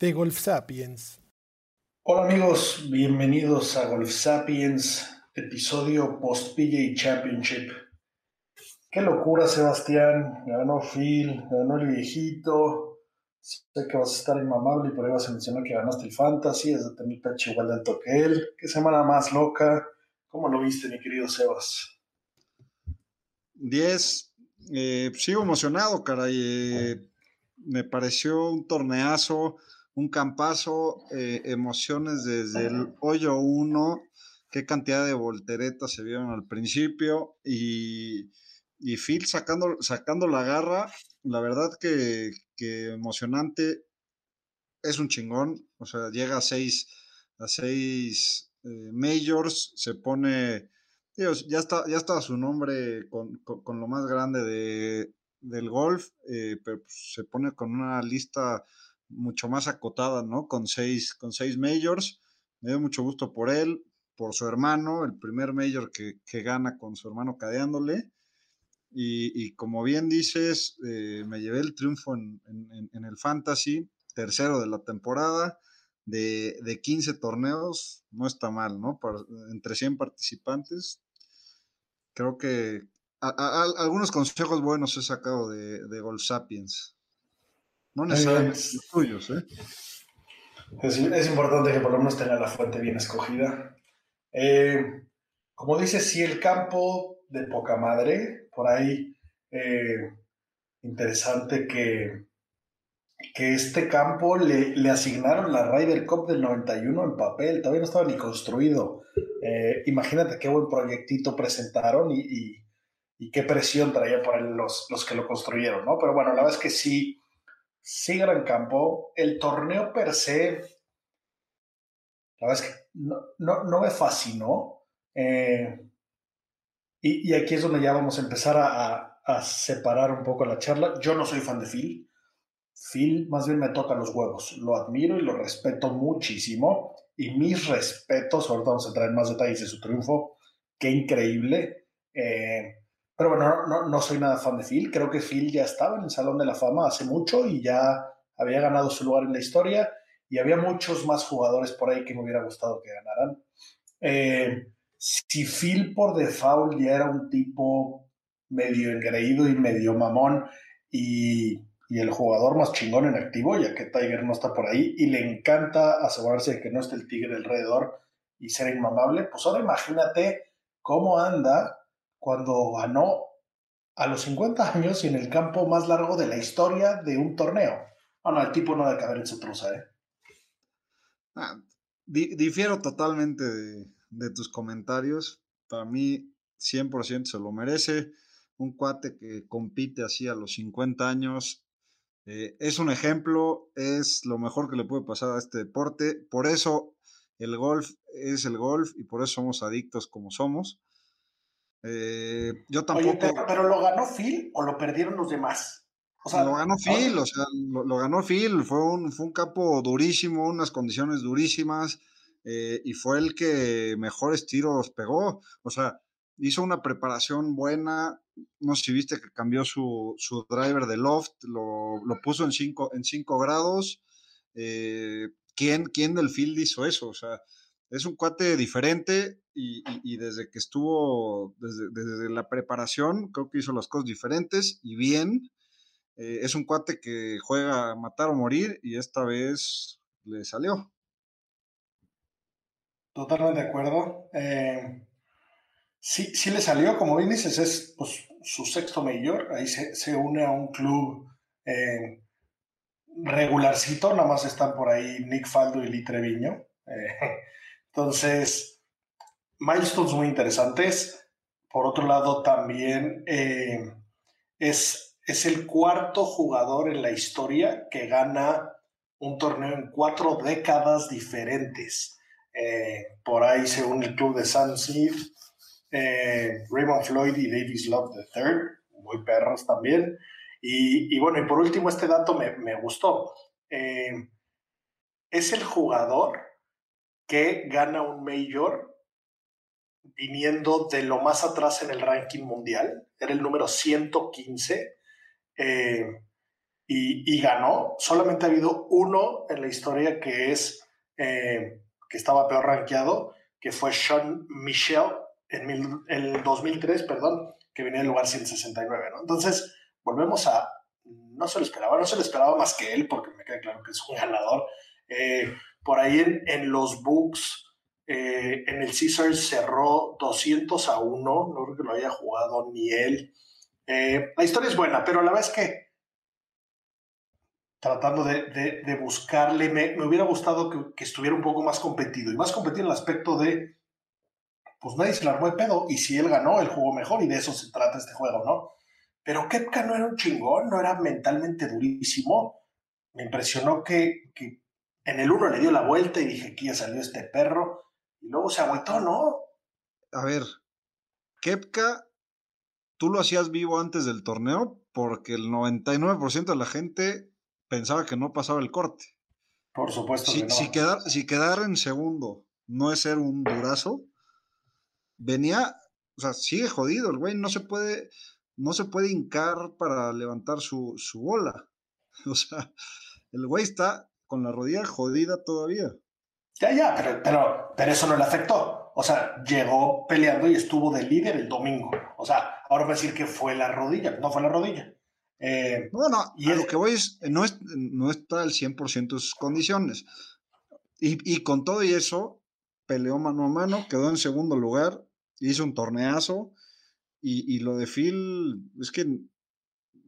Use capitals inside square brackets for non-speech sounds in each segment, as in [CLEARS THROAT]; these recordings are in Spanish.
De Golf Sapiens. Hola amigos, bienvenidos a Golf Sapiens, episodio post PGA Championship. Qué locura, Sebastián. Ganó Phil, ganó el viejito. Sé que vas a estar inmamable y por ahí vas a mencionar que ganaste el Fantasy, es de tener pecho igual de alto que él. Qué semana más loca. ¿Cómo lo viste, mi querido Sebas? 10. Eh, sigo emocionado, caray. Eh, me pareció un torneazo, un campazo, eh, emociones desde el hoyo 1. Qué cantidad de volteretas se vieron al principio y, y Phil sacando, sacando la garra. La verdad que, que emocionante. Es un chingón. O sea, llega a seis, a seis majors, se pone ya está, ya está su nombre con, lo más grande de, del golf, eh, pero pues, se pone con una lista mucho más acotada, ¿no? Con seis, con seis majors. Me dio mucho gusto por él, por su hermano, el primer major que, gana con su hermano cadeándole. Y, como bien dices, eh, me llevé el triunfo en, el Fantasy, tercero de la temporada, de, de 15 torneos, no está mal, ¿no? entre 100 participantes, creo que algunos consejos buenos he sacado de, de Golf Sapiens. No necesariamente los tuyos, ¿eh? Es, importante que por lo menos tenga la fuente bien escogida. Eh, como dices, si el campo de poca madre, por ahí eh, interesante que, que este campo le, le, asignaron la Ryder Cup del 91 en papel, todavía no estaba ni construido. Eh, imagínate qué buen proyectito presentaron y, qué presión traían por él los, los, que lo construyeron, ¿no? Pero bueno, la verdad es que sí, sí gran campo. El torneo per se, la verdad es que no, me fascinó. Eh, y, aquí es donde ya vamos a empezar a, a, separar un poco la charla. Yo no soy fan de Phil. Phil más bien me toca los huevos. Lo admiro y lo respeto muchísimo y mis respetos, ahorita vamos a entrar en más detalles de su triunfo, qué increíble. Eh, pero bueno, no, no, soy nada fan de Phil, creo que Phil ya estaba en el Salón de la Fama hace mucho y ya había ganado su lugar en la historia y había muchos más jugadores por ahí que me hubiera gustado que ganaran. Eh, si Phil por default ya era un tipo medio engreído y medio mamón y y el jugador más chingón en activo, ya que Tiger no está por ahí y le encanta asegurarse de que no esté el tigre alrededor y ser inmamable, pues ahora imagínate cómo anda cuando ganó a los 50 años y en el campo más largo de la historia de un torneo. No, no, el tipo no debe caber en su truza, ¿eh? Ah, difiero totalmente de, de tus comentarios. Para mí, 100% se lo merece. Un cuate que compite así a los 50 años eh, es un ejemplo, es lo mejor que le puede pasar a este deporte. Por eso el golf es el golf y por eso somos adictos como somos. Eh, yo tampoco. pero, lo ganó Phil o lo perdieron los demás? lo ganó Phil, o sea, lo, ganó Phil. Fue un, fue un campo durísimo, unas condiciones durísimas. Eh, y fue el que mejores tiros pegó. O sea, hizo una preparación buena. No sé si viste que cambió su, driver de loft, lo, puso en 5 en cinco grados. Eh, ¿quién, ¿Quién del field hizo eso? O sea, es un cuate diferente y, desde que estuvo, desde, la preparación, creo que hizo las cosas diferentes y bien. Eh, es un cuate que juega a matar o morir y esta vez le salió. Totalmente de acuerdo. Eh, Sí, sí le salió, como bien dices, es pues, su sexto mayor, ahí se, une a un club eh, regularcito, nada más están por ahí Nick Faldo y Lee Treviño. Entonces, milestones muy interesantes. Por otro lado, también eh, es es el cuarto jugador en la historia que gana un torneo en cuatro décadas diferentes. Eh, por ahí, según el club de San eh, Raymond Floyd y Davis Love III, muy perros también. Y, bueno, y por último, este dato me, gustó. Eh, es el jugador que gana un Major viniendo de lo más atrás en el ranking mundial. Era el número 115 eh, y, ganó. Solamente ha habido uno en la historia que es eh, que estaba peor rankeado, que fue Sean Michel en el 2003, perdón, que venía en lugar 169. Entonces, volvemos a. No se lo esperaba, no se lo esperaba más que él, porque me queda claro que es un ganador. Eh, por ahí en, los books, en el Caesars cerró 200 a 1, no creo que lo haya jugado ni él. Eh, la historia es buena, pero la verdad es que tratando de, buscarle, me, hubiera gustado que, estuviera un poco más competido y más competido en el aspecto de, pues nadie se la armó de pedo y si él ganó, él jugó mejor y de eso se trata este juego, ¿no? Pero Kepka no era un chingón, no era mentalmente durísimo. Me impresionó que, en el uno le dio la vuelta y dije, aquí ya salió este perro y luego se agüitó, ¿no? A ver, Kepka tú lo hacías vivo antes del torneo porque el 99% de la gente pensaba que no pasaba el corte. Por supuesto. Si, que no. si, quedar, si quedar en segundo no es ser un durazo, venía, o sea, sigue jodido, el güey no se puede, no se puede hincar para levantar su, su bola. [LAUGHS] O sea, el güey está con la rodilla jodida todavía. Ya, ya, pero, pero, pero eso no le afectó. O sea, llegó peleando y estuvo de líder el domingo. O sea, ahora va a decir que fue la rodilla. No fue la rodilla. Eh, no, no, y a lo que voy es, no, no está al 100% de sus condiciones. Y, y, con todo y eso, peleó mano a mano, quedó en segundo lugar, hizo un torneazo. Y, y lo de Phil, es que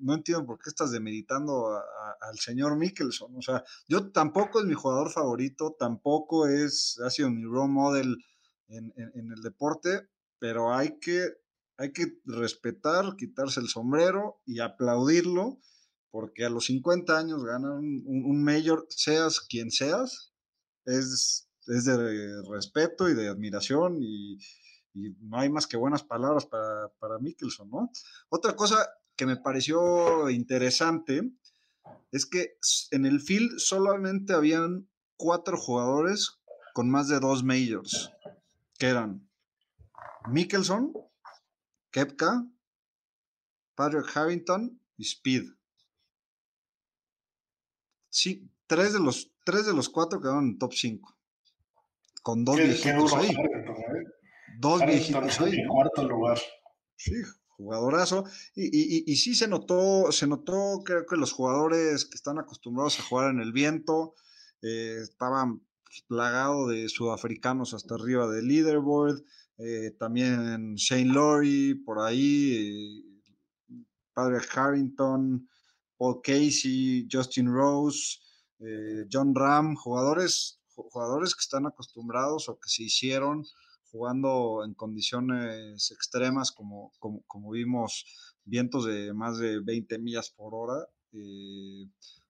no entiendo por qué estás demeritando al señor Mickelson. O sea, yo tampoco es mi jugador favorito, tampoco es, ha sido mi role model en, el deporte, pero hay que, hay que respetar, quitarse el sombrero y aplaudirlo, porque a los 50 años ganar un, mayor, seas quien seas, es, es de respeto y de admiración y, no hay más que buenas palabras para, para Mickelson, ¿no? Otra cosa que me pareció interesante es que en el field solamente habían cuatro jugadores con más de dos majors, que eran Mickelson, Kepka, Patrick Harrington y Speed. Sí, tres de los, tres de los cuatro quedaron en top 5. Con dos viejitos ahí. ¿eh? Dos viejitos ahí. En cuarto lugar. Sí, jugadorazo. Y, sí se notó, se notó, creo que los jugadores que están acostumbrados a jugar en el viento eh, estaban plagados de sudafricanos hasta arriba del leaderboard. Eh, también Shane Laurie por ahí, eh, Padre Harrington, Paul Casey, Justin Rose, John Ram, jugadores, jugadores que están acostumbrados o que se hicieron jugando en condiciones extremas como, como, vimos vientos de más de 20 millas por hora. Eh,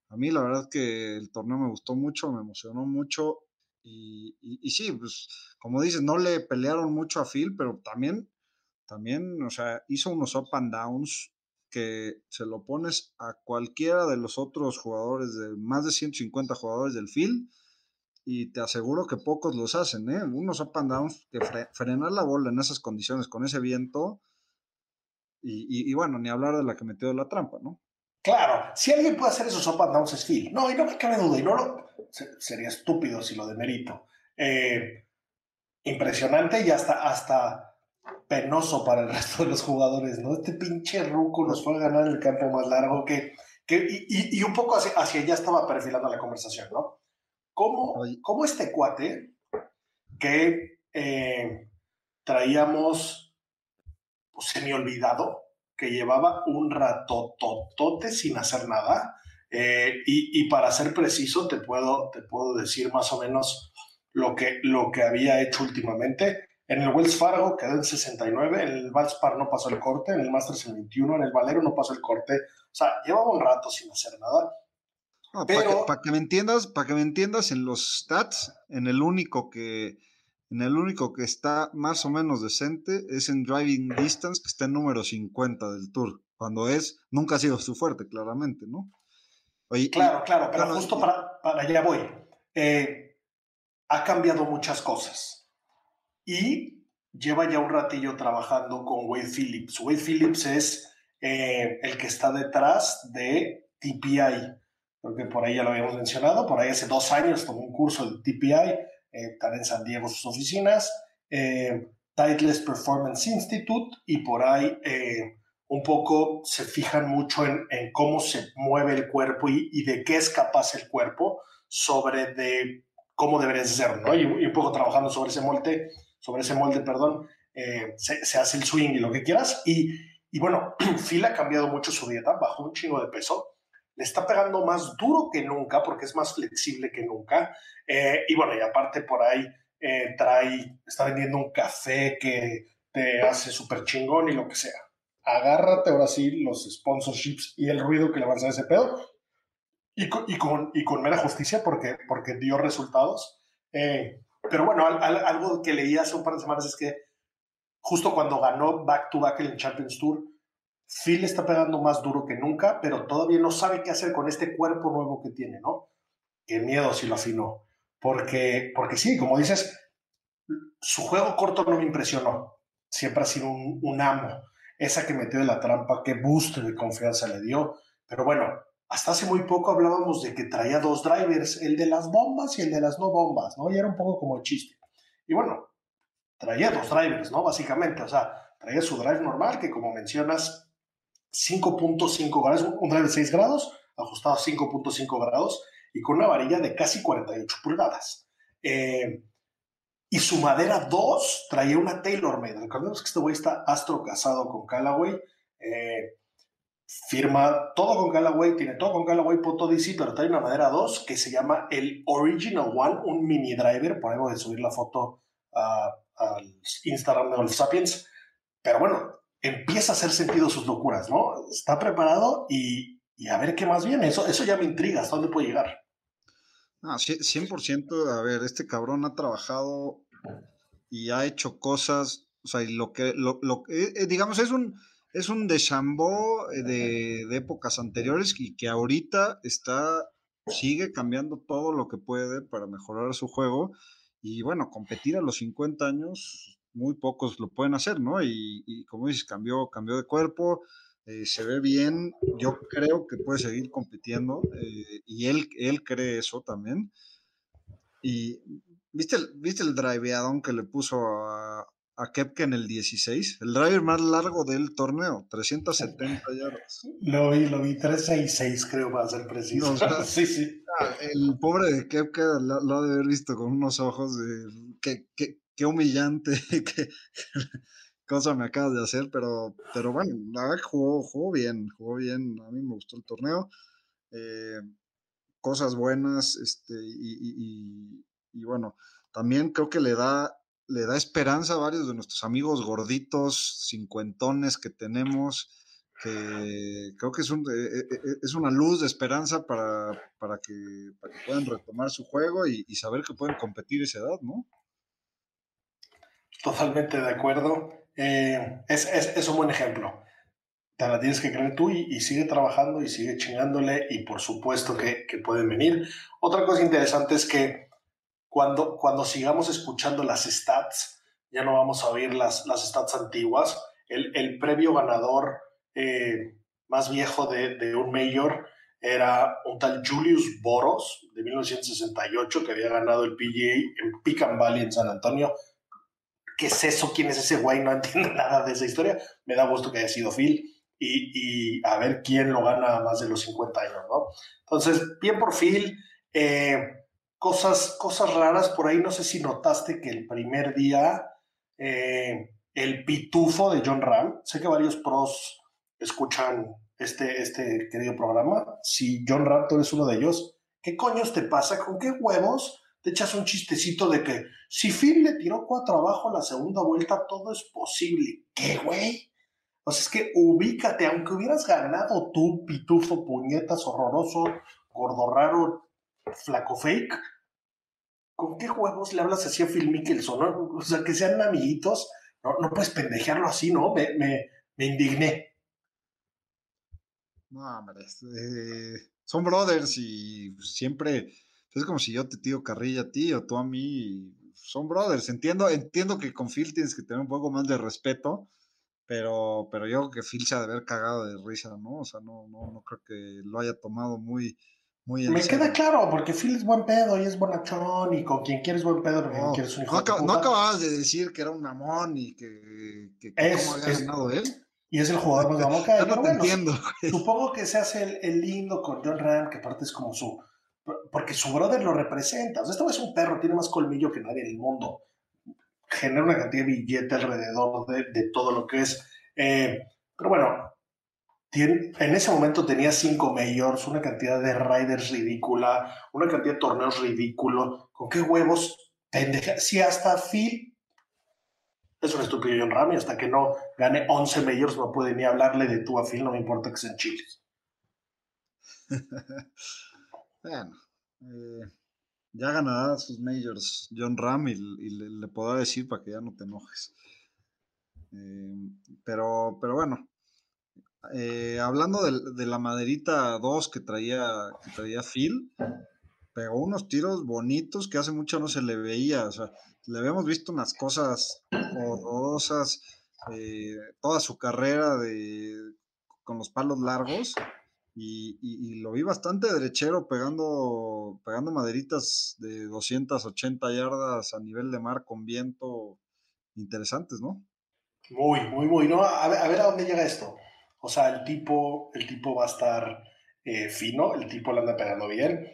a mí la verdad que el torneo me gustó mucho, me emocionó mucho y, y, sí, pues como dices, no le pelearon mucho a Phil, pero también, también, o sea, hizo unos up and downs que se lo pones a cualquiera de los otros jugadores, de más de 150 jugadores del Phil, y te aseguro que pocos los hacen, ¿eh? Unos up and downs que frenar la bola en esas condiciones, con ese viento, y, bueno, ni hablar de la que metió la trampa, ¿no? Claro, si alguien puede hacer esos up and downs es Phil. No, y no me cabe duda, y no lo, sería estúpido si lo demerito. Eh, impresionante y hasta, hasta penoso para el [LAUGHS] resto de los jugadores, ¿no? Este pinche ruco nos fue a ganar el campo más largo que, que y, y, un poco hacia, hacia allá estaba perfilando la conversación, ¿no? ¿Cómo, este cuate que eh, traíamos pues, semi olvidado, que llevaba un ratototote sin hacer nada, eh, y, para ser preciso te puedo, te puedo decir más o menos lo que, lo que había hecho últimamente. En el Wells Fargo quedó en 69, en el Valspar no pasó el corte, en el Masters en 21, en el Valero no pasó el corte. O sea, llevaba un rato sin hacer nada. Pero... Para que, me entiendas, para que me entiendas, en los stats, en el único que en el único que está más o menos decente es en driving distance, que está en número 50 del Tour, cuando es, nunca ha sido su fuerte, claramente, ¿no? claro, claro, pero justo para, para allá voy. Eh, ha cambiado muchas cosas y lleva ya un ratillo trabajando con Wade Phillips. Wade Phillips es eh, el que está detrás de TPI. Creo que por ahí ya lo habíamos mencionado. Por ahí hace dos años tomó un curso de TPI. Eh, están en San Diego sus oficinas. Eh, Performance Institute. Y por ahí eh, un poco se fijan mucho en, cómo se mueve el cuerpo y, de qué es capaz el cuerpo sobre de cómo debería ser, ¿no? Y, y un poco trabajando sobre ese molde sobre ese molde, perdón, eh, se, hace el swing y lo que quieras. Y, y bueno, [CLEARS THROAT] Phil ha cambiado mucho su dieta, bajó un chingo de peso, le está pegando más duro que nunca porque es más flexible que nunca. Eh, y bueno, y aparte por ahí eh, trae, está vendiendo un café que te hace súper chingón y lo que sea. Agárrate ahora sí los sponsorships y el ruido que le vas a ese pedo. Y con, y con, y con mera justicia porque, porque dio resultados. Pero bueno, algo que leí hace un par de semanas es que justo cuando ganó back to back el Champions Tour, Phil está pegando más duro que nunca, pero todavía no sabe qué hacer con este cuerpo nuevo que tiene, ¿no? Qué miedo si lo afinó. Porque, porque sí, como dices, su juego corto no me impresionó. Siempre ha sido un, amo. Esa que metió de la trampa, qué boost de confianza le dio. Pero bueno, hasta hace muy poco hablábamos de que traía dos drivers, el de las bombas y el de las no bombas, ¿no? Y era un poco como el chiste. Y bueno, traía dos drivers, ¿no? Básicamente, o sea, traía su drive normal, que como mencionas, 5.5 grados, un drive de 6 grados, ajustado a 5.5 grados, y con una varilla de casi 48 pulgadas. Eh, y su madera 2 traía una TaylorMade. Recordemos que este güey está astro casado con Callaway. Eh, firma todo con Callaway, tiene todo con Callaway Poto DC, pero trae una madera 2 que se llama el Original One, un mini driver. Por ahí voy a subir la foto al Instagram de Golf Sapiens. Pero bueno, empieza a hacer sentido sus locuras, ¿no? Está preparado y, a ver qué más viene. Eso, eso ya me intriga, ¿hasta dónde puede llegar? Ah, 100%, a ver, este cabrón ha trabajado y ha hecho cosas, o sea, y lo que, lo, lo eh, eh, digamos, es un, es un eh, de, de épocas anteriores y que ahorita está, sigue cambiando todo lo que puede para mejorar su juego. Y bueno, competir a los 50 años, muy pocos lo pueden hacer, ¿no? Y, como dices, cambió, cambió de cuerpo, eh, se ve bien, yo creo que puede seguir compitiendo eh, y él, él cree eso también. Y ¿viste el, ¿viste el driveadón que le puso a, a Kepke en el 16, el driver más largo del torneo, 370 [LAUGHS] yardas. Lo vi, lo vi, 366 creo va a ser preciso. [LAUGHS] sí, sí. El pobre de Kepke lo, ha de haber visto con unos ojos de qué, qué, qué humillante, [LAUGHS] qué cosa me acabas de hacer, pero, pero bueno, la verdad jugó, jugó bien, jugó bien, a mí me gustó el torneo. Eh, cosas buenas, este, y, y, y bueno, también creo que le da le da esperanza a varios de nuestros amigos gorditos, cincuentones que tenemos, que creo que es, un, eh, eh, eh, es una luz de esperanza para, para, que, puedan retomar su juego y, saber que pueden competir esa edad, ¿no? Totalmente de acuerdo. es, un buen ejemplo. Te la tienes que creer tú y, sigue trabajando y sigue chingándole y por supuesto que, que pueden venir. Otra cosa interesante es que cuando, cuando sigamos escuchando las stats, ya no vamos a oír las, las stats antiguas. El, el previo ganador eh, más viejo de, de, un mayor era un tal Julius Boros de 1968 que había ganado el PGA en Pican Valley en San Antonio. ¿Qué es eso? ¿Quién es ese güey? No entiendo [LAUGHS] nada de esa historia. Me da gusto que haya sido Phil y, a ver quién lo gana más de los 50 años, ¿no? Entonces, bien por Phil. Eh, cosas, cosas raras por ahí. No sé si notaste que el primer día eh, el pitufo de John Ram, sé que varios pros escuchan este, este querido programa. Si John Ram, tú eres uno de ellos, ¿qué coños te pasa? ¿Con qué huevos te echas un chistecito de que si Phil le tiró cuatro abajo la segunda vuelta, todo es posible. ¿Qué, güey? O sea, es que ubícate, aunque hubieras ganado tú, pitufo, puñetas, horroroso, gordo raro, flaco fake, ¿con qué huevos le hablas así a Phil Mickelson? O sea, que sean amiguitos, no, no puedes pendejearlo así, ¿no? Me, me, me indigné. No, hombre, eh, son brothers y siempre es como si yo te tiro carrilla a ti o tú a mí. Son brothers. Entiendo, entiendo que con Phil tienes que tener un poco más de respeto, pero, pero yo creo que Phil se ha de haber cagado de risa, ¿no? O sea, no, no, no creo que lo haya tomado muy, muy Me queda claro, porque Phil es buen pedo y es bonachón y con quien quieres buen pedo, porque no, quieres un hijo no, de puta. no acababas de decir que era un mamón y que, que, que Es- cómo había ganado él. Y es el jugador más mamón que hay. [LAUGHS] No pero te bueno, entiendo. Supongo que se hace el, el lindo con John Ram, que aparte es como su. Porque su brother lo representa. O sea, este es un perro, tiene más colmillo que nadie en el mundo. Genera una cantidad de billete alrededor de, de todo lo que es. Eh, pero bueno, en ese momento tenía cinco majors, una cantidad de riders ridícula, una cantidad de torneos ridículos. ¿Con qué huevos? Pendeja. Si hasta Phil es un estúpido John Ram y hasta que no gane 11 majors no puede ni hablarle de tú a Phil, no me importa que sean chiles. [LAUGHS] Bueno, eh, ya ganará sus majors John Ram y, le, podrá decir para que ya no te enojes. Eh, pero, pero bueno, eh, hablando de, la maderita 2 que traía, que traía Phil, pegó unos tiros bonitos que hace mucho no se le veía. O sea, le habíamos visto unas cosas horrorosas eh, toda su carrera de, con los palos largos. Y, lo vi bastante derechero pegando, pegando maderitas de 280 yardas a nivel de mar con viento interesantes, ¿no? Muy, muy, muy. No, a, ver, a ver a dónde llega esto. O sea, el tipo, el tipo va a estar eh, fino, el tipo le anda pegando bien.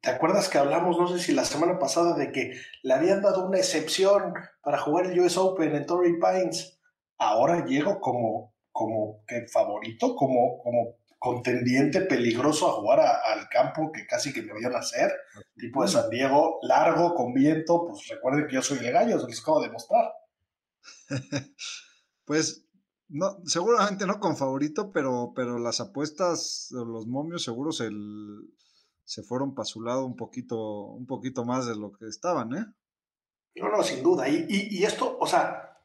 ¿Te acuerdas que hablamos, no sé si la semana pasada, de que le habían dado una excepción para jugar el US Open en Torrey Pines? Ahora llego como, como que favorito, como, como contendiente peligroso a jugar a- al campo que casi que me vio nacer, tipo de San Diego, largo, con viento. Pues recuerden que yo soy el gallo, se les acabo de demostrar. [LAUGHS] Pues no, seguramente no con favorito, pero, pero las apuestas, los momios seguro se, l- se fueron para su lado un poquito, un poquito más de lo que estaban, ¿eh? No, no, sin duda. Y, y, y esto, o sea,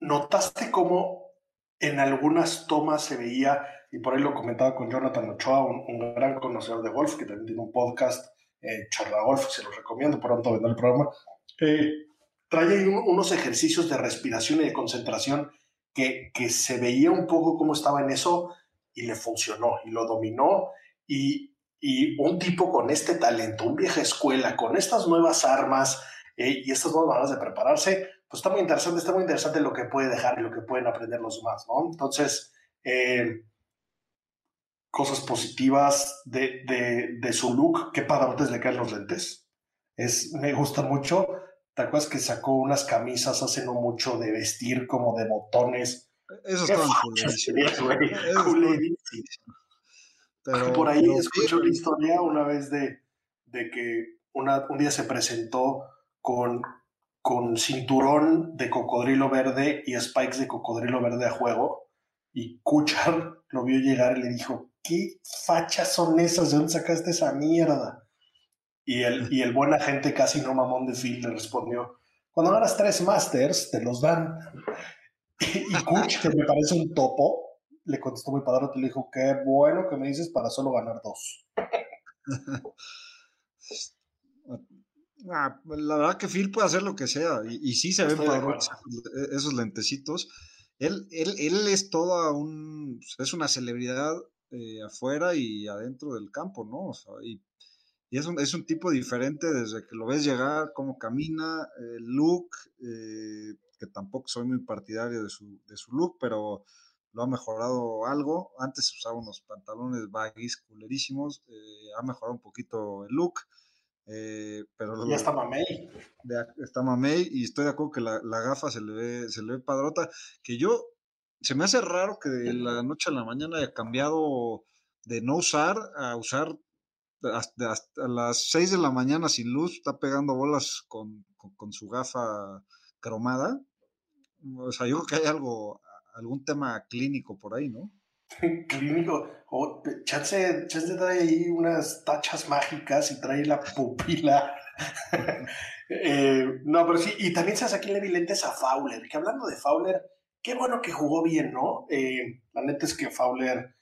¿notaste cómo en algunas tomas se veía, y por ahí lo comentaba con Jonathan Ochoa, un, un gran conocedor de golf, que también tiene un podcast, eh, Charla Golf, se los recomiendo, pronto vendrá el programa, eh, trae ahí un- unos ejercicios de respiración y de concentración que, que se veía un poco cómo estaba en eso y le funcionó y lo dominó. Y, y un tipo con este talento, un vieja escuela, con estas nuevas armas, eh, y estas nuevas maneras de prepararse, pues está muy interesante, está muy interesante lo que puede dejar y lo que pueden aprender los demás, ¿no? Entonces, eh, cosas positivas de, de, de, su look, qué padrotes le caen los lentes. Es, me gusta mucho. ¿Te acuerdas que sacó unas camisas hace no mucho de vestir como de botones? Eso culerísimo. Pero, Por ahí escuché una historia una vez de, de que una, un día se presentó con, con cinturón de cocodrilo verde y spikes de cocodrilo verde a juego. Y Kuchar lo vio llegar y le dijo, ¿qué fachas son esas? ¿De dónde sacaste esa mierda? Y el, y el buen agente casi no mamón de Phil le respondió, cuando ganas tres Masters, te los dan. [LAUGHS] Y Kuch, que me parece un topo, le contestó muy padre, le dijo, qué bueno que me dices para solo ganar dos. [LAUGHS] Ah, la verdad que Phil puede hacer lo que sea y, y sí se ven padrotes esos, esos lentecitos. Él, él, él es toda un, es una celebridad eh, afuera y adentro del campo, ¿no? O sea, y, y es, un, es un tipo diferente desde que lo ves llegar, cómo camina, el look, eh, que tampoco soy muy partidario de su, de su look, pero lo ha mejorado algo. Antes usaba unos pantalones baggies culerísimos, eh, ha mejorado un poquito el look. Eh, pero ya está Mamey. Está Mamey y estoy de acuerdo que la, la, gafa se le, ve, se le ve padrota. Que yo, se me hace raro que de la noche a la mañana haya cambiado de no usar a usar hasta, las 6 de la mañana sin luz, está pegando bolas con, su gafa cromada. O sea, yo creo que hay algo, algún tema clínico por ahí, ¿no? [LAUGHS] clínico. O chance, chance trae ahí unas tachas mágicas y trae la pupila. [LAUGHS] [LAUGHS] Eh, no, pero sí, y también se hace aquí le lentes a Fowler, que hablando de Fowler, qué bueno que jugó bien, ¿no? Eh, la neta es que Fowler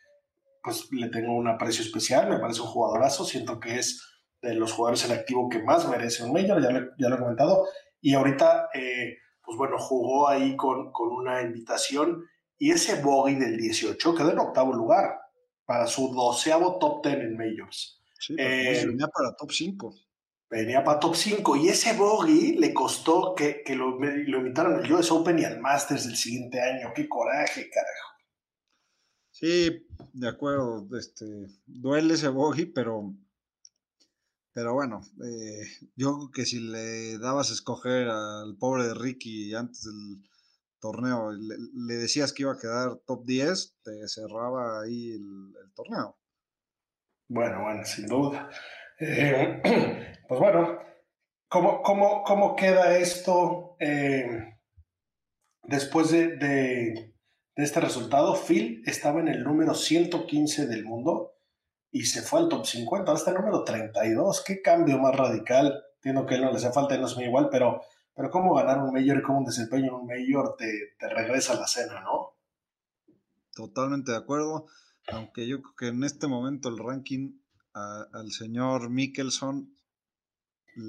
pues le tengo un aprecio especial, me parece un jugadorazo, siento que es de los jugadores en activo que más merece un Major, ya, ya lo he comentado, y ahorita, eh, pues bueno, jugó ahí con, con una invitación y ese bogey del 18 quedó en octavo lugar para su doceavo top 10 en Majors. Sí, eh, para top 5. Venía para top 5 y ese bogey le costó que, que lo, lo invitaron al US Open y al Masters del siguiente año. ¡Qué coraje, carajo! Sí, de acuerdo, este, duele ese bogey, pero, pero bueno, eh, yo creo que si le dabas a escoger al pobre de Ricky antes del torneo, le, decías que iba a quedar top 10, te cerraba ahí el, torneo. Bueno, bueno, sin duda. Eh, [CLEARS THROAT] pues bueno, ¿cómo, cómo, cómo queda esto eh, después de de este resultado, Phil estaba en el número 115 del mundo y se fue al top 50, hasta el número 32. Qué cambio más radical. Entiendo que no le hace falta, no es muy igual, pero, pero cómo ganar un mayor y cómo un desempeño en un mayor te, te regresa a la cena, ¿no? Totalmente de acuerdo, aunque yo creo que en este momento el ranking al señor Mickelson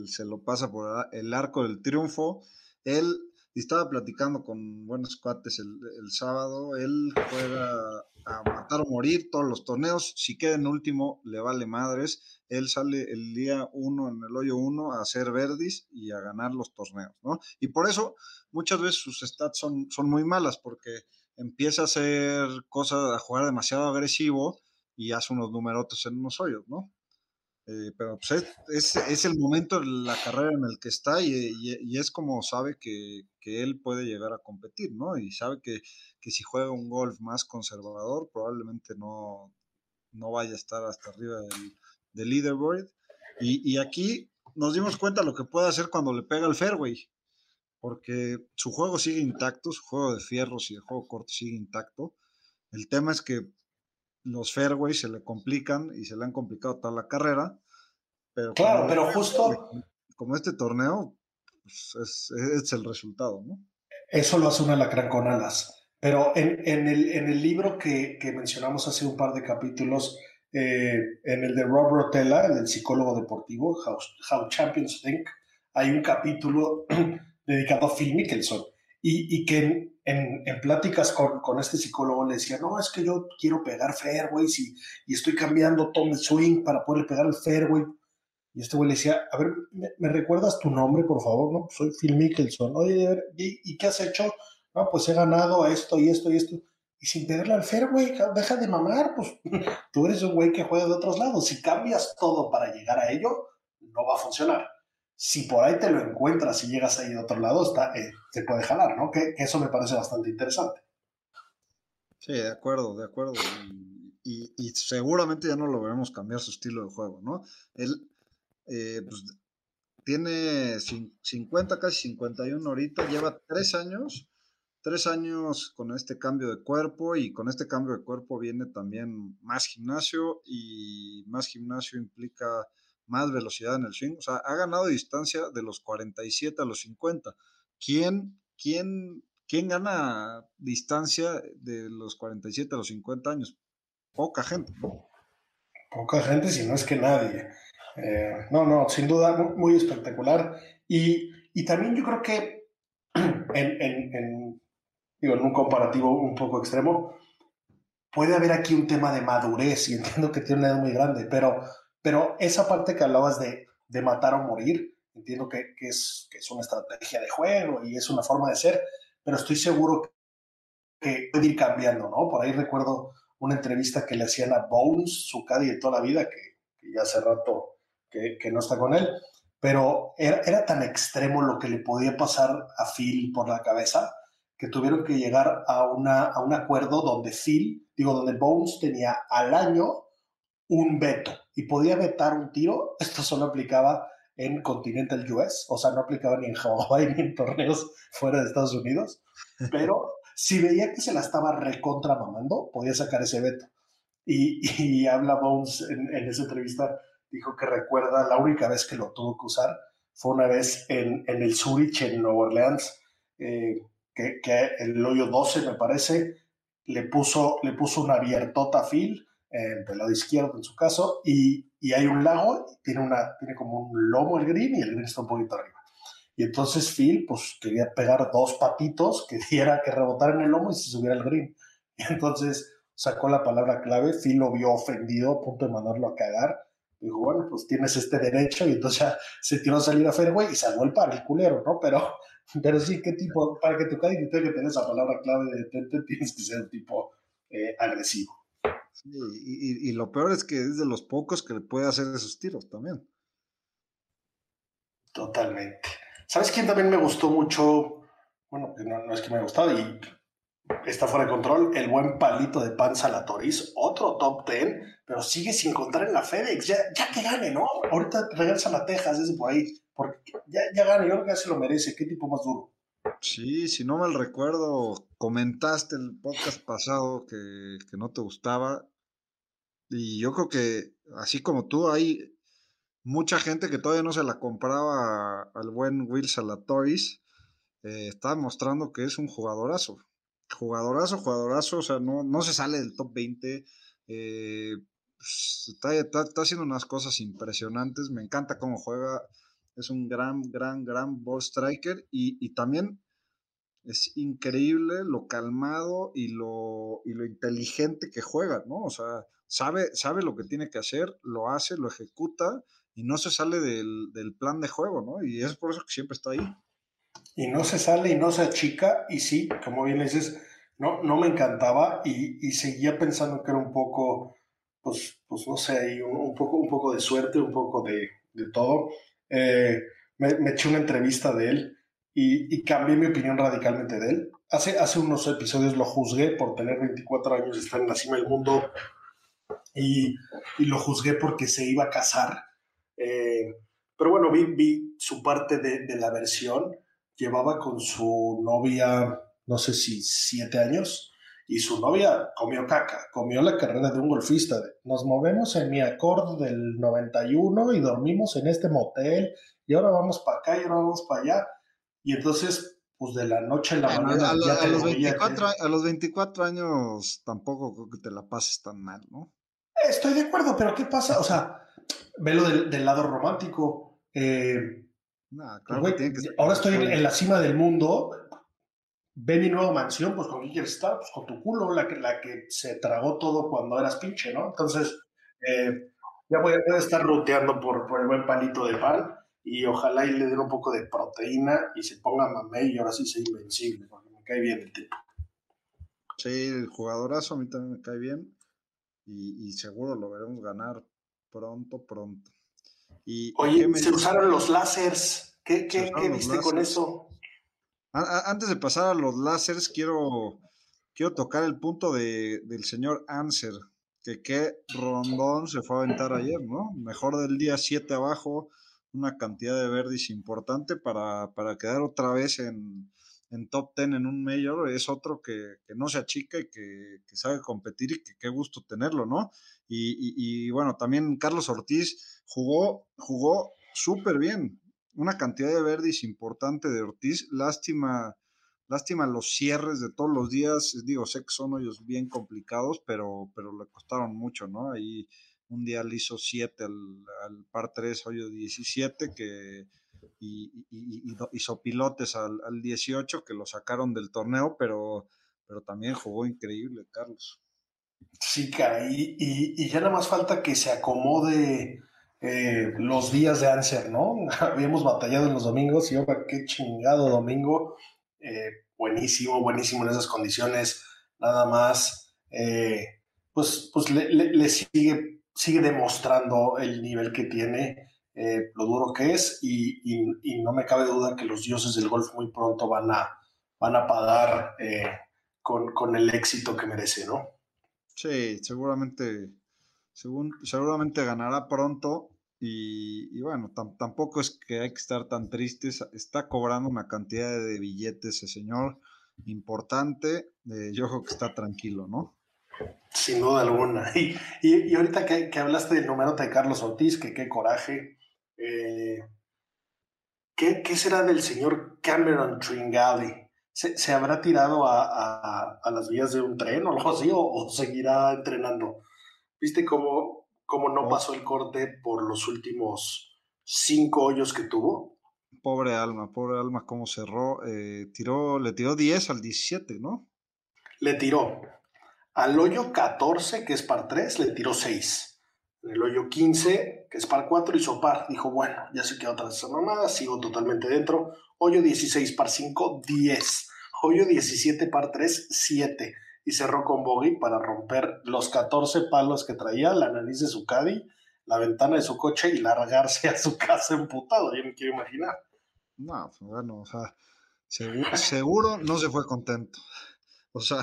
se lo pasa por el arco del triunfo. Él estaba platicando con buenos cuates el, sábado, él juega a matar o morir todos los torneos, si queda en último le vale madres, él sale el día uno en el hoyo uno a hacer verdis y a ganar los torneos, ¿no? Y por eso muchas veces sus stats son, son muy malas, porque empieza a hacer cosas, a jugar demasiado agresivo y hace unos numerotes en unos hoyos, ¿no? Eh, pero pues es, el momento de la carrera en el que está y, es como sabe que, él puede llegar a competir, ¿no? Y sabe que, si juega un golf más conservador, probablemente no, no vaya a estar hasta arriba del, leaderboard. Y, aquí nos dimos cuenta lo que puede hacer cuando le pega el fairway, porque su juego sigue intacto, su juego de fierros y de juego corto sigue intacto. El tema es que los fairways se le complican y se le han complicado toda la carrera. Pero claro, pero justo. Como este torneo, pues es, el resultado, ¿no? Eso lo hace una lacra con alas. Pero en, en, el, en el, libro que, que, mencionamos hace un par de capítulos, eh, en el de Rob Rotella, el del psicólogo deportivo, How, How Champions Think, hay un capítulo [CLEARS THROAT] dedicado a Phil Mickelson y, que en, pláticas con, este psicólogo le decía, no, es que yo quiero pegar fairways y, y estoy cambiando tom swing para poderle pegar el fairway. Y este güey le decía, a ver, ¿me, recuerdas tu nombre, por favor? No, soy Phil Mickelson. Oye, ¿y, ¿y, qué has hecho? No, pues he ganado esto y esto y esto. Y sin pegarle al fairway, deja de mamar, pues [LAUGHS] tú eres un güey que juega de otros lados. Si cambias todo para llegar a ello, no va a funcionar si por ahí te lo encuentras y llegas ahí de otro lado, está, eh, te puede jalar, ¿no? Que, eso me parece bastante interesante. Sí, de acuerdo, de acuerdo. Y, seguramente ya no lo veremos cambiar su estilo de juego, ¿no? Él eh, pues, tiene 50, casi 51 ahorita, lleva tres años, tres años con este cambio de cuerpo y con este cambio de cuerpo viene también más gimnasio y más gimnasio implica más velocidad en el swing. O sea, ha ganado distancia de los 47 a los 50. ¿Quién, quién, quién gana distancia de los 47 a los 50 años? Poca gente, Poca gente, si no es que nadie. Eh, no, no, sin duda, muy, espectacular. Y, y, también yo creo que [CLEARS THROAT] en, en, digo, en un comparativo un poco extremo, puede haber aquí un tema de madurez, y entiendo que tiene una edad muy grande, pero pero esa parte que hablabas de, de matar o morir, entiendo que, que, es, que es una estrategia de juego y es una forma de ser, pero estoy seguro que puede ir cambiando, ¿no? Por ahí recuerdo una entrevista que le hacían a Bones, su caddy de toda la vida, que, que ya hace rato que, que, no está con él, pero era, era, tan extremo lo que le podía pasar a Phil por la cabeza que tuvieron que llegar a, una, a un acuerdo donde Phil, digo, donde Bones tenía al año un veto y podía vetar un tiro. [LAUGHS] Esto solo aplicaba en Continental US, o sea, no aplicaba ni en Hawaii ni en torneos fuera de Estados Unidos, [LAUGHS] pero si veía que se la estaba recontra mamando, podía sacar ese veto. Y, y habla Bones en, en, esa entrevista, dijo que recuerda la única vez que lo tuvo que usar fue una vez en, en el Zurich, en Nueva Orleans, eh, que, que, el hoyo 12, me parece, le puso, le puso una abiertota a Phil, en el lado izquierdo en su caso, y, y hay un lago, tiene, una, tiene como un lomo el green y el green está un poquito arriba. Y entonces Phil, pues quería pegar dos patitos, que [LAUGHS] diera que rebotara en el lomo y se subiera al green. [LAUGHS] Entonces sacó la palabra clave, Phil lo vio ofendido, a punto de mandarlo a cagar. Dijo, bueno, pues tienes este derecho, y entonces ya [LAUGHS] se tiró a salir a fairway y salvó el par, el culero, ¿no? Pero, pero sí, ¿qué tipo? Para que tu caddy tenga que tener esa palabra clave de detente, tienes que ser un tipo eh, agresivo. Y, lo peor es que es de los pocos que le puede hacer esos tiros también. Totalmente. ¿Sabes quién también me gustó mucho? Bueno, no, no es que me haya gustado y está fuera de control. El buen palito de pan Salatoris, otro top 10, pero sigue sin contar en la FedEx. Ya, ya que gane, ¿no? Ahorita regresa a la Texas, ese por ahí. Porque ya, ya gane, yo creo que ya se lo merece. Qué tipo más duro. Sí, si no mal recuerdo, comentaste el podcast pasado que, que no te gustaba. Y yo creo que, así como tú, hay mucha gente que todavía no se la compraba al buen Will Salatoris. Eh, está mostrando que es un jugadorazo jugadorazo, jugadorazo, o sea, no, no se sale del top 20. Eh, pues, está, está, está, haciendo unas cosas impresionantes. Me encanta cómo juega. Es un gran, gran, gran ball striker. Y, y también es increíble lo calmado y lo, y lo inteligente que juega, ¿no? O sea, sabe, sabe lo que tiene que hacer, lo hace, lo ejecuta y no se sale del, del plan de juego, ¿no? Y es por eso que siempre está ahí y no se sale y no se achica, y sí, como bien dices, no, no me encantaba y, y seguía pensando que era un poco, pues, pues no sé, un, un, poco, un poco de suerte, un poco de, de todo. Eh, me, me, eché una entrevista de él y, y, cambié mi opinión radicalmente de él. Hace, hace unos episodios lo juzgué por tener 24 años, y estar en la cima del mundo y, y lo juzgué porque se iba a casar. Eh, pero bueno, vi, vi su parte de, de la versión llevaba con su novia, no sé si siete años, y su novia comió caca, comió la carrera de un golfista. Nos movemos en mi acorde del 91 y dormimos en este motel, y ahora vamos para acá y ahora vamos para allá. Y entonces, pues de la noche a la mañana. A, ya a, te los veía 24, a los 24 años tampoco creo que te la pases tan mal, ¿no? Estoy de acuerdo, pero ¿qué pasa? O sea, velo del, del lado romántico. Eh, Nah, claro Güey, que que ahora estoy en la cima del mundo. Ve mi nueva mansión, pues con quién quieres estar, pues con tu culo, la que, la que se tragó todo cuando eras pinche, ¿no? Entonces, eh, ya voy, a estar ruteando por, por el buen palito de pan y ojalá y le den un poco de proteína y se ponga mamey y ahora sí sea invencible, porque me cae bien el tipo. Sí, el jugadorazo a mí también me cae bien y, y seguro lo veremos ganar pronto, pronto. Y, Oye, ¿qué se usaron los láseres. ¿Qué, qué, qué viste con eso? Antes de pasar a los láseres, quiero, quiero tocar el punto de, del señor Anser, que qué rondón se fue a aventar ayer, ¿no? Mejor del día 7 abajo, una cantidad de verdis importante para, para quedar otra vez en, en top 10 en un mayor. Es otro que, que no se achica y que, que sabe competir y que qué gusto tenerlo, ¿no? Y, y- y, bueno, también Carlos Ortiz jugó, jugó súper bien. Una cantidad de verdis importante de Ortiz. Lástima, lástima los cierres de todos los días. Digo, sé que son hoyos bien complicados, pero, pero le costaron mucho, ¿no? Ahí un día le hizo 7 al, par 3, hoyo 17, que, y, hizo pilotes al, al 18, que lo sacaron del torneo, pero, pero también jugó increíble, Carlos. Sí, caray. Y, y- y ya nada más falta que se acomode eh, los días de Anser, ¿no? [LAUGHS] Habíamos batallado en los domingos y ahora qué chingado domingo. Eh, buenísimo, buenísimo en esas condiciones. Nada más, eh, pues, pues le, le- sigue, sigue demostrando el nivel que tiene, lo duro que es y, y- y no me cabe duda que los dioses del golf muy pronto van a, van a pagar con, con el éxito que merece, ¿no? Sí, seguramente, según, seguramente ganará pronto. Y, bueno, tampoco es que hay que estar tan tristes. Está cobrando una cantidad de billetes ese señor importante. Eh, yo creo que está tranquilo, ¿no? Sin duda alguna. [LAUGHS] Y, y, ahorita que, hablaste del número de Carlos Ortiz, que qué coraje. Eh, ¿qué, será del señor Cameron Tringali? ¿Se, habrá tirado a, las vías de un tren o algo así? ¿O, seguirá entrenando? ¿Viste cómo, cómo no pasó el corte por los últimos cinco hoyos que tuvo? Pobre alma, pobre alma, cómo cerró. Eh, tiró, le tiró 10 al 17, ¿no? Le tiró. Al hoyo 14, que es par 3, le tiró 6. En el hoyo 15, que es par 4, hizo par. Dijo, bueno, ya se quedó atrás esa mamada, sigo totalmente dentro. Hoyo 16, par 5, 10. Hoyo 17, par 3, 7. Y cerró con bogey para romper los 14 palos que traía, la nariz de su caddy, la ventana de su coche y largarse a su casa emputado. Yo me quiero imaginar. No, bueno, o sea, seguro, seguro no se fue contento. O sea,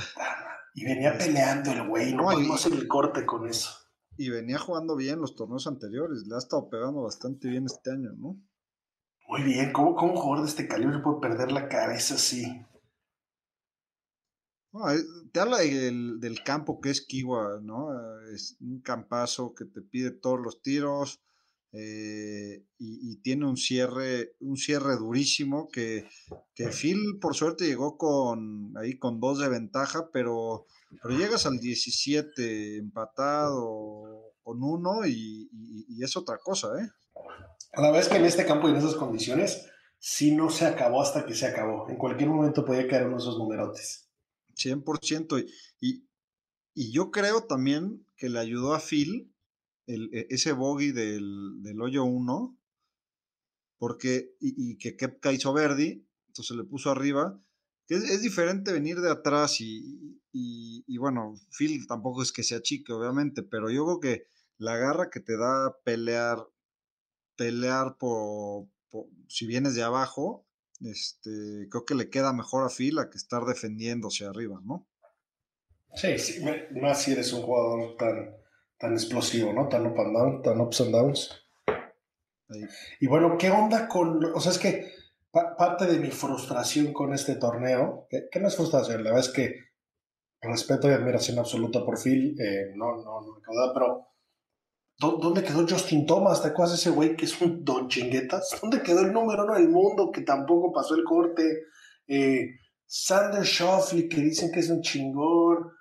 y venía peleando el güey, no, hacer el corte con eso. Y venía jugando bien los torneos anteriores, le ha estado pegando bastante bien este año, ¿no? Muy bien, ¿cómo, cómo un jugador de este calibre puede perder la cabeza así? Te habla del, campo que es Kiwa, ¿no? Es un campazo que te pide todos los tiros, eh, y, tiene un cierre, un cierre durísimo que, que, Phil por suerte llegó con ahí con dos de ventaja, pero, pero llegas al 17 empatado con uno y, es otra cosa, ¿eh? La verdad es que en este campo y en esas condiciones, sí no se acabó hasta que se acabó. En cualquier momento podía caer uno de esos numerotes. 100%. Y, y yo creo también que le ayudó a Phil e, ese bogey del, del hoyo 1, porque, y, que Kepka hizo Verdi, entonces le puso arriba, que es, diferente venir de atrás y, y, bueno, Phil tampoco es que sea chico, obviamente, pero yo creo que la garra que te da pelear, pelear por, si vienes de abajo, este, creo que le queda mejor a Phil a que estar defendiéndose arriba, ¿no? Sí, sí, más si eres un jugador tan, tan explosivo, ¿no? Tan up and down, tan ups and downs. Y bueno, ¿qué onda con.? O sea, es que parte de mi frustración con este torneo, que, no es frustración, la verdad es que respeto y admiración absoluta por Phil, eh, no, no, no me pero. ¿Dónde quedó Justin Thomas? ¿Te acuerdas ese güey que es un don chinguetas? [LAUGHS] ¿Dónde quedó el número uno del mundo que tampoco pasó el corte? Eh, Sander Shoffley, que dicen que es un chingón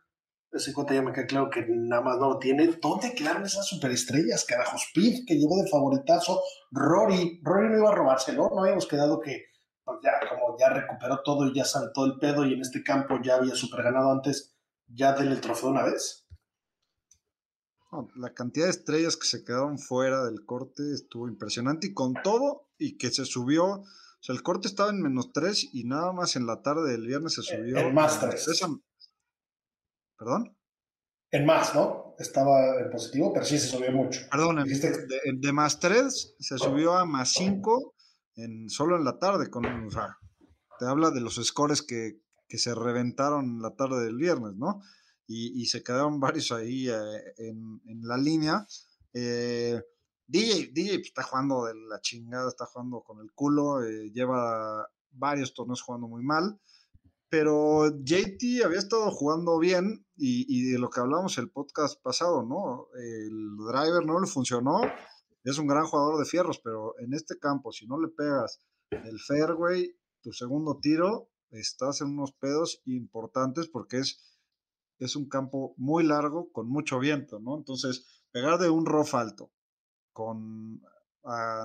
ese cuenta ya me claro que nada más no lo tiene. ¿Dónde quedaron esas superestrellas, carajo? Speed, que llegó de favoritazo. Rory, Rory no iba a robárselo. No habíamos quedado que pues, ya como ya recuperó todo y ya todo el pedo y en este campo ya había super ganado antes, ya del el trofeo una vez. La cantidad de estrellas que se quedaron fuera del corte estuvo impresionante y con todo y que se subió. O sea, el corte estaba en menos 3 y nada más en la tarde del viernes se subió. En más 3. ¿Perdón? En más, ¿no? Estaba en positivo, pero sí se subió mucho. Perdón, de, más 3 se subió a más 5 en, solo en la tarde. Con, o sea, te habla de los scores que, se reventaron en la tarde del viernes, ¿no? Y, se quedaron [LAUGHS] varios ahí eh, en, la línea. Eh, DJ, DJ está jugando de la chingada, está jugando con el culo, eh, lleva varios torneos jugando muy mal pero JT había estado jugando bien y, de lo que hablamos el podcast pasado, ¿no? El driver no le funcionó, es un gran jugador de fierros, pero en este campo, si no le pegas el fairway, tu segundo tiro, estás en unos pedos importantes porque es, es un campo muy largo con mucho viento, ¿no? Entonces, pegar de un rough alto con,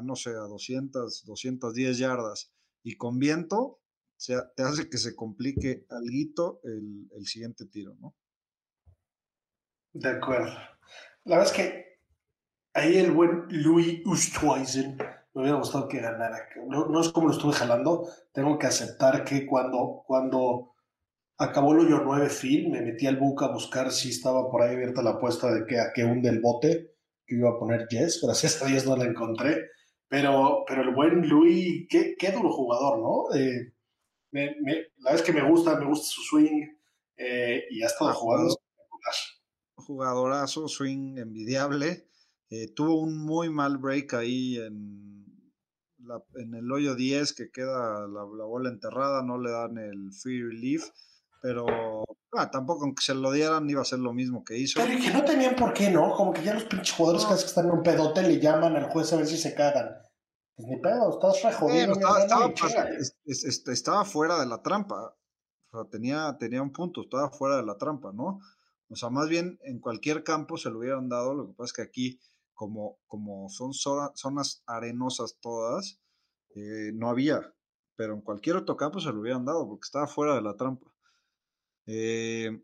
no sé, a 200, 210 yardas y con viento, sea, te hace que se complique algo el, el siguiente tiro, ¿no? De acuerdo. La verdad es que ahí el buen Louis Oosthuizen me hubiera gustado que ganara. No, es como lo estuve jalando. Tengo que aceptar que cuando, cuando acabó el hoyo 9 Phil, me metí al book a buscar si estaba por ahí abierta la apuesta de que a que hunde el bote, que iba a poner Jess. [LAUGHS] Gracias a Dios no la encontré. Pero, pero el buen Louis, qué, qué duro jugador, ¿no? Eh, me, la vez que me gusta, me gusta su swing eh, y ha estado jugando jugadorazo, swing envidiable. Eh, tuvo un muy mal break ahí en, en el hoyo 10 que queda la, bola enterrada, no le dan el free relief, pero ah, tampoco aunque se lo dieran iba a ser lo mismo que hizo. Pero que no tenían por qué, ¿no? Como que ya los pinches jugadores que están en un pedote le llaman al juez a ver si se cagan. Pues ni pedo, estás re jodido. estaba, fuera de la trampa. O sea, tenía, tenía un punto, estaba fuera de la trampa, ¿no? O sea, más bien en cualquier campo se lo hubieran dado, lo que pasa es que aquí, como, como son zonas arenosas todas, eh, no había, pero en cualquier otro campo se lo hubieran dado porque estaba fuera de la trampa. Eh,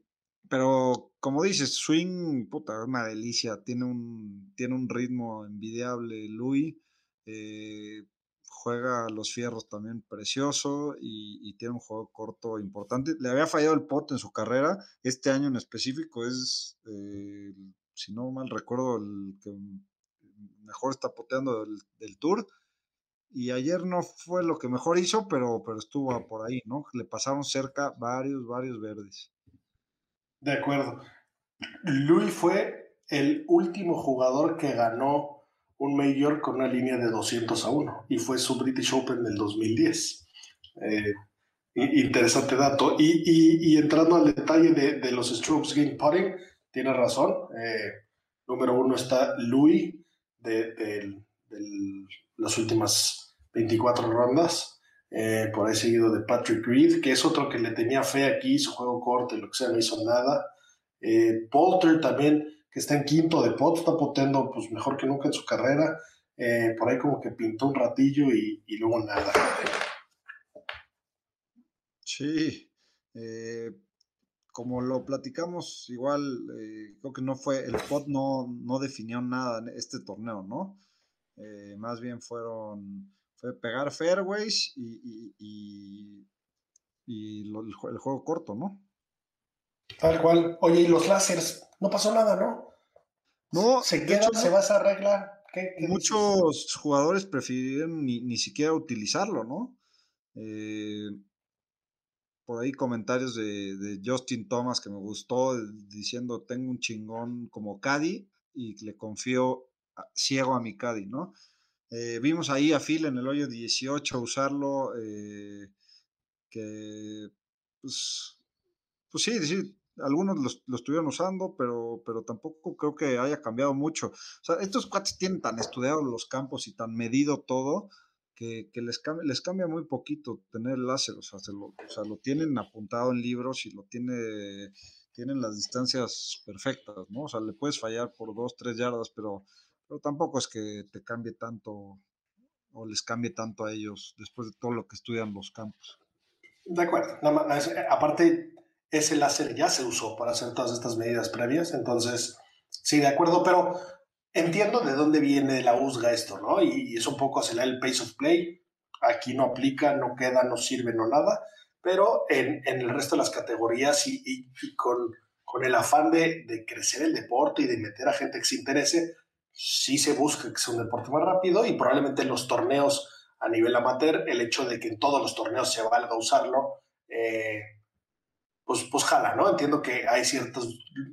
pero como dices, swing, puta, es una delicia, tiene un, tiene un ritmo envidiable, Louis. Eh, juega los fierros también precioso y, tiene un juego corto importante. Le había fallado el pot en su carrera. Este año en específico es, eh, si no mal recuerdo, el que mejor está poteando del, tour. Y ayer no fue lo que mejor hizo, pero, pero estuvo por ahí, ¿no? Le pasaron cerca varios, varios verdes. De acuerdo. Luis fue el último jugador que ganó un mayor con una línea de 200 a 1 y fue su British Open del 2010. Eh, interesante dato. Y, entrando al detalle de, los strokes game putting, tiene razón. Eh, número uno está Louis de, las últimas 24 rondas. Eh, por ahí seguido de Patrick Reed, que es otro que le tenía fe aquí, su juego corto y lo que sea, no hizo nada. Polter también que está en quinto de pot, está potendo pues, mejor que nunca en su carrera. Eh, por ahí como que pintó un ratillo y, luego nada. Sí, eh, como lo platicamos, igual eh, creo que no fue, el pot no, no definió nada en este torneo, ¿no? Más bien fueron, fue pegar fairways y, y, el, juego corto, ¿no? Tal cual. Oye, y los láseres, no pasó nada, ¿no? No. Se queda, se va a esa regla. muchos jugadores prefirieron ni, siquiera utilizarlo, ¿no? Eh, por ahí comentarios de, Justin Thomas que me gustó, diciendo tengo un chingón como Caddy y le confío ciego a mi Caddy, ¿no? Eh, vimos ahí a Phil en el hoyo 18 usarlo, eh, que pues, pues sí, sí, algunos lo, estuvieron usando, pero, pero tampoco creo que haya cambiado mucho. O sea, estos cuates tienen tan estudiados los campos y tan medido todo que, les, cambia, les cambia muy poquito tener el láser. O sea, lo, o sea, lo tienen apuntado en libros y lo tiene, tienen las distancias perfectas, ¿no? O sea, le puedes fallar por dos, tres yardas, pero, pero tampoco es que te cambie tanto o les cambie tanto a ellos después de todo lo que estudian los campos. De acuerdo. aparte, ese láser ya se usó para hacer todas estas medidas previas, entonces, sí, de acuerdo, pero entiendo de dónde viene la USGA esto, ¿no? Y, es un poco acelerar el pace of play, aquí no aplica, no queda, no sirve, no nada, pero en, el resto de las categorías y, con, con, el afán de, de, crecer el deporte y de meter a gente que se interese, sí se busca que sea un deporte más rápido y probablemente en los torneos a nivel amateur, el hecho de que en todos los torneos se valga usarlo, eh, pues, pues jala, ¿no? Entiendo que hay ciertos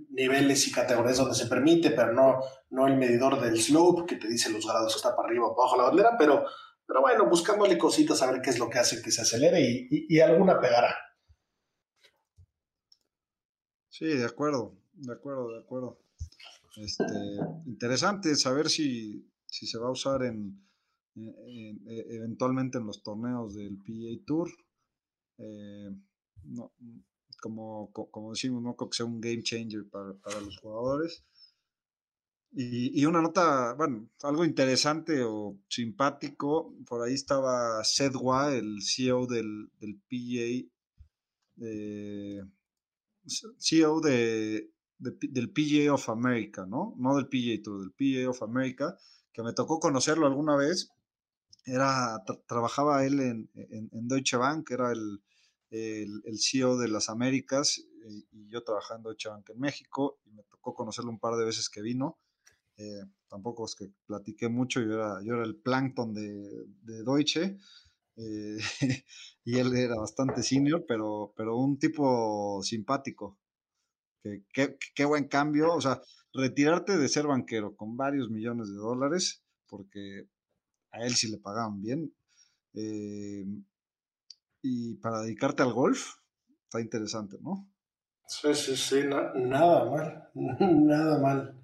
niveles y categorías donde se permite, pero no, no el medidor del slope que te dice los grados está para arriba o bajo la bandera, pero, pero bueno, buscándole cositas a ver qué es lo que hace que se acelere y, alguna pegará. Sí, de acuerdo, de acuerdo, de acuerdo. Este, interesante saber si, si se va a usar en, eventualmente en los torneos del PA Tour. Eh, como, como decimos, no creo que sea un game changer para, para los jugadores. Y, y, una nota, bueno, algo interesante o simpático, por ahí estaba Seth Wa, el CEO del, del PGA, eh, CEO de, del PGA of America, ¿no? No del PGA Tour, del PGA of America, que me tocó conocerlo alguna vez. Era, trabajaba él en, en, Deutsche Bank, era el, el, CEO de las Américas y yo trabajando en en México y me tocó conocerlo un par de veces que vino. Eh, tampoco es que platiqué mucho, yo era, yo era el plankton de, de Deutsche eh, [LAUGHS] y él era bastante senior, pero, pero un tipo simpático. Qué buen cambio, o sea, retirarte de ser banquero con varios millones de dólares, porque a él sí le pagaban bien, eh, y para dedicarte al golf, está interesante, ¿no? Sí, sí, sí, nada mal, [LAUGHS] nada mal.